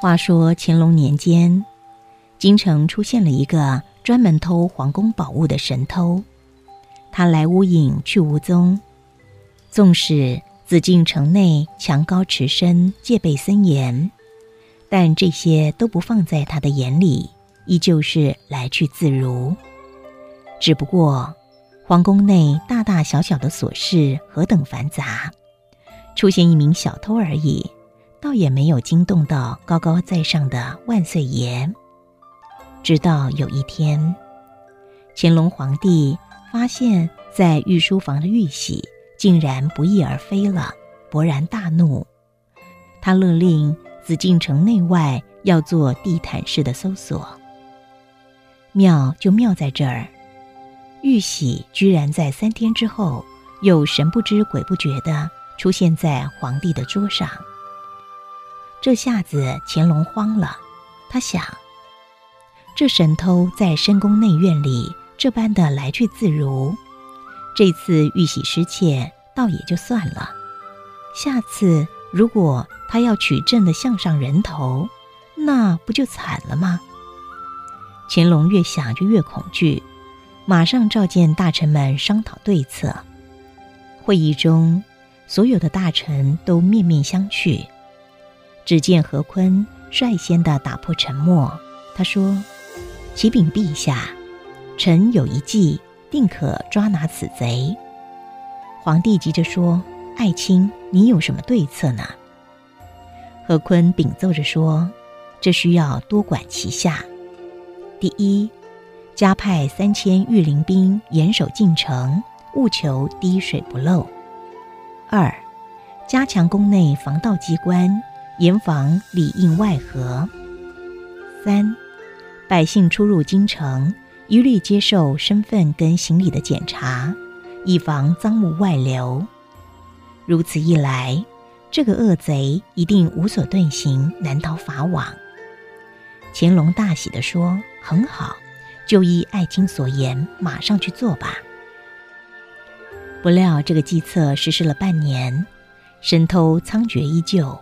话说乾隆年间，京城出现了一个专门偷皇宫宝物的神偷，他来无影去无踪。纵使紫禁城内墙高池深，戒备森严，但这些都不放在他的眼里，依旧是来去自如。只不过，皇宫内大大小小的琐事何等繁杂，出现一名小偷而已。倒也没有惊动到高高在上的万岁爷。直到有一天，乾隆皇帝发现，在御书房的玉玺竟然不翼而飞了，勃然大怒。他勒令紫禁城内外要做地毯式的搜索。妙就妙在这儿，玉玺居然在三天之后，又神不知鬼不觉地出现在皇帝的桌上。这下子乾隆慌了，他想：这神偷在深宫内院里这般的来去自如，这次玉玺失窃倒也就算了，下次如果他要取朕的项上人头，那不就惨了吗？乾隆越想就越恐惧，马上召见大臣们商讨对策。会议中，所有的大臣都面面相觑。只见何坤率先的打破沉默，他说：“启禀陛下，臣有一计，定可抓拿此贼。”皇帝急着说：“爱卿，你有什么对策呢？”何坤禀奏着说：“这需要多管齐下。第一，加派三千御林兵严守进城，务求滴水不漏；二，加强宫内防盗机关。”严防里应外合。三，百姓出入京城，一律接受身份跟行李的检查，以防赃物外流。如此一来，这个恶贼一定无所遁形，难逃法网。乾隆大喜地说：“很好，就依爱卿所言，马上去做吧。”不料这个计策实施了半年，神偷猖獗依旧。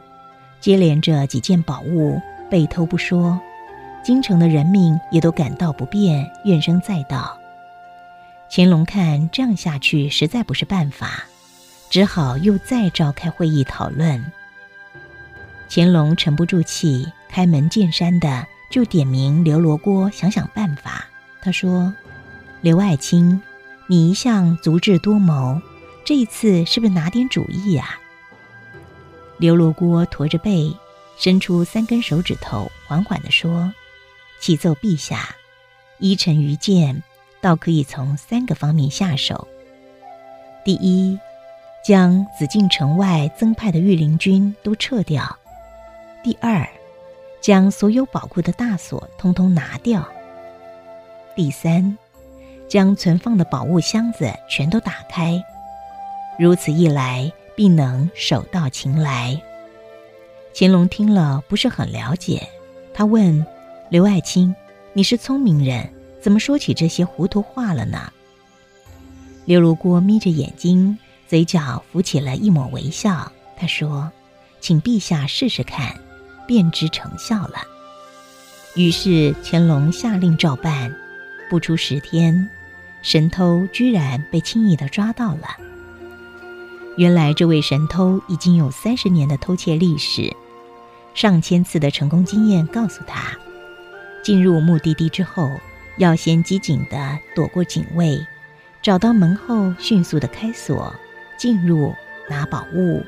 接连着几件宝物被偷不说，京城的人民也都感到不便，怨声载道。乾隆看这样下去实在不是办法，只好又再召开会议讨论。乾隆沉不住气，开门见山的就点名刘罗锅想想办法。他说：“刘爱卿，你一向足智多谋，这一次是不是拿点主意呀？”刘罗锅驼着背，伸出三根手指头，缓缓地说：“启奏陛下，依臣愚见，倒可以从三个方面下手。第一，将紫禁城外增派的御林军都撤掉；第二，将所有宝库的大锁通通拿掉；第三，将存放的宝物箱子全都打开。如此一来。”必能手到擒来。乾隆听了不是很了解，他问刘爱卿：“你是聪明人，怎么说起这些糊涂话了呢？”刘如锅眯着眼睛，嘴角浮起了一抹微笑。他说：“请陛下试试看，便知成效了。”于是乾隆下令照办，不出十天，神偷居然被轻易的抓到了。原来这位神偷已经有三十年的偷窃历史，上千次的成功经验告诉他，进入目的地之后，要先机警的躲过警卫，找到门后迅速的开锁，进入拿宝物，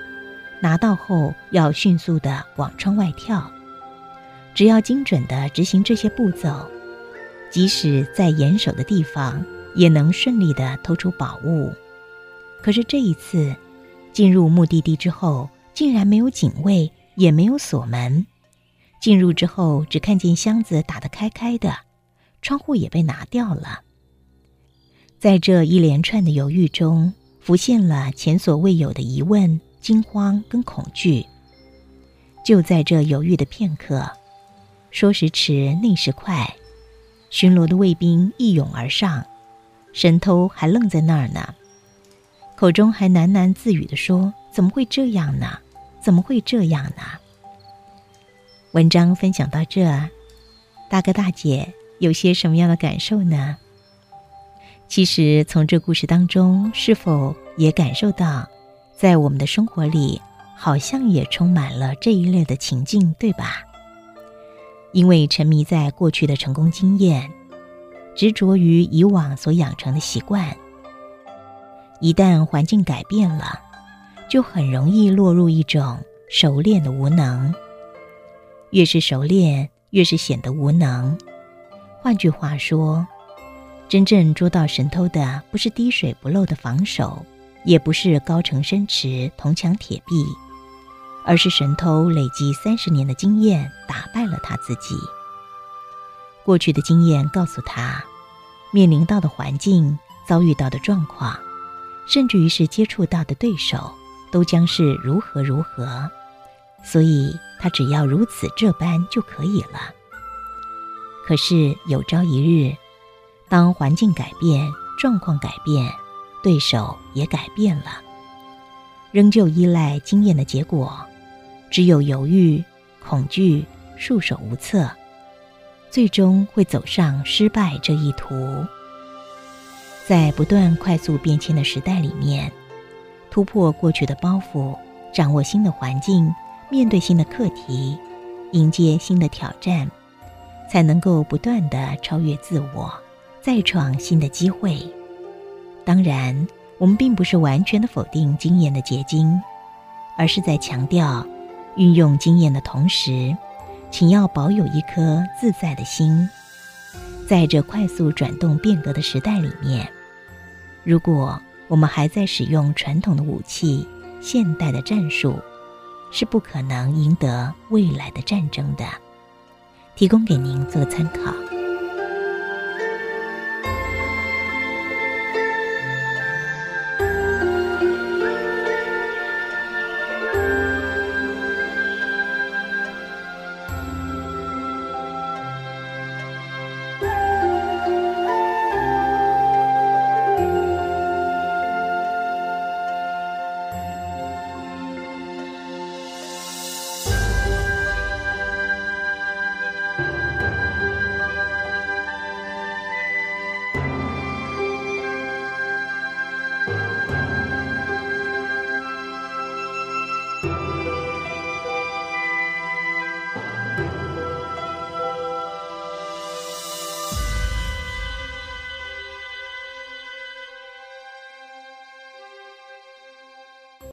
拿到后要迅速的往窗外跳。只要精准的执行这些步骤，即使在严守的地方，也能顺利的偷出宝物。可是这一次。进入目的地之后，竟然没有警卫，也没有锁门。进入之后，只看见箱子打得开开的，窗户也被拿掉了。在这一连串的犹豫中，浮现了前所未有的疑问、惊慌跟恐惧。就在这犹豫的片刻，说时迟，那时快，巡逻的卫兵一涌而上，神偷还愣在那儿呢。口中还喃喃自语地说：“怎么会这样呢？怎么会这样呢？”文章分享到这，大哥大姐有些什么样的感受呢？其实从这故事当中，是否也感受到，在我们的生活里，好像也充满了这一类的情境，对吧？因为沉迷在过去的成功经验，执着于以往所养成的习惯，一旦环境改变了，就很容易落入一种熟练的无能。越是熟练，越是显得无能。换句话说，真正捉到神偷的，不是滴水不漏的防守，也不是高城深池、铜墙铁壁，而是神偷累积三十年的经验打败了他自己。过去的经验告诉他，面临到的环境、遭遇到的状况，甚至于是接触到的对手，都将是如何如何。所以他只要如此这般就可以了。可是有朝一日，当环境改变、状况改变、对手也改变了，仍旧依赖经验的结果，只有犹豫、恐惧、束手无策，最终会走上失败这一途。在不断快速变迁的时代里面，突破过去的包袱，掌握新的环境。面对新的课题，迎接新的挑战，才能够不断的超越自我，再创新的机会。当然，我们并不是完全的否定经验的结晶，而是在强调，运用经验的同时，请要保有一颗自在的心。在这快速转动变革的时代里面，如果我们还在使用传统的武器、现代的战术，是不可能赢得未来的战争的，提供给您做参考。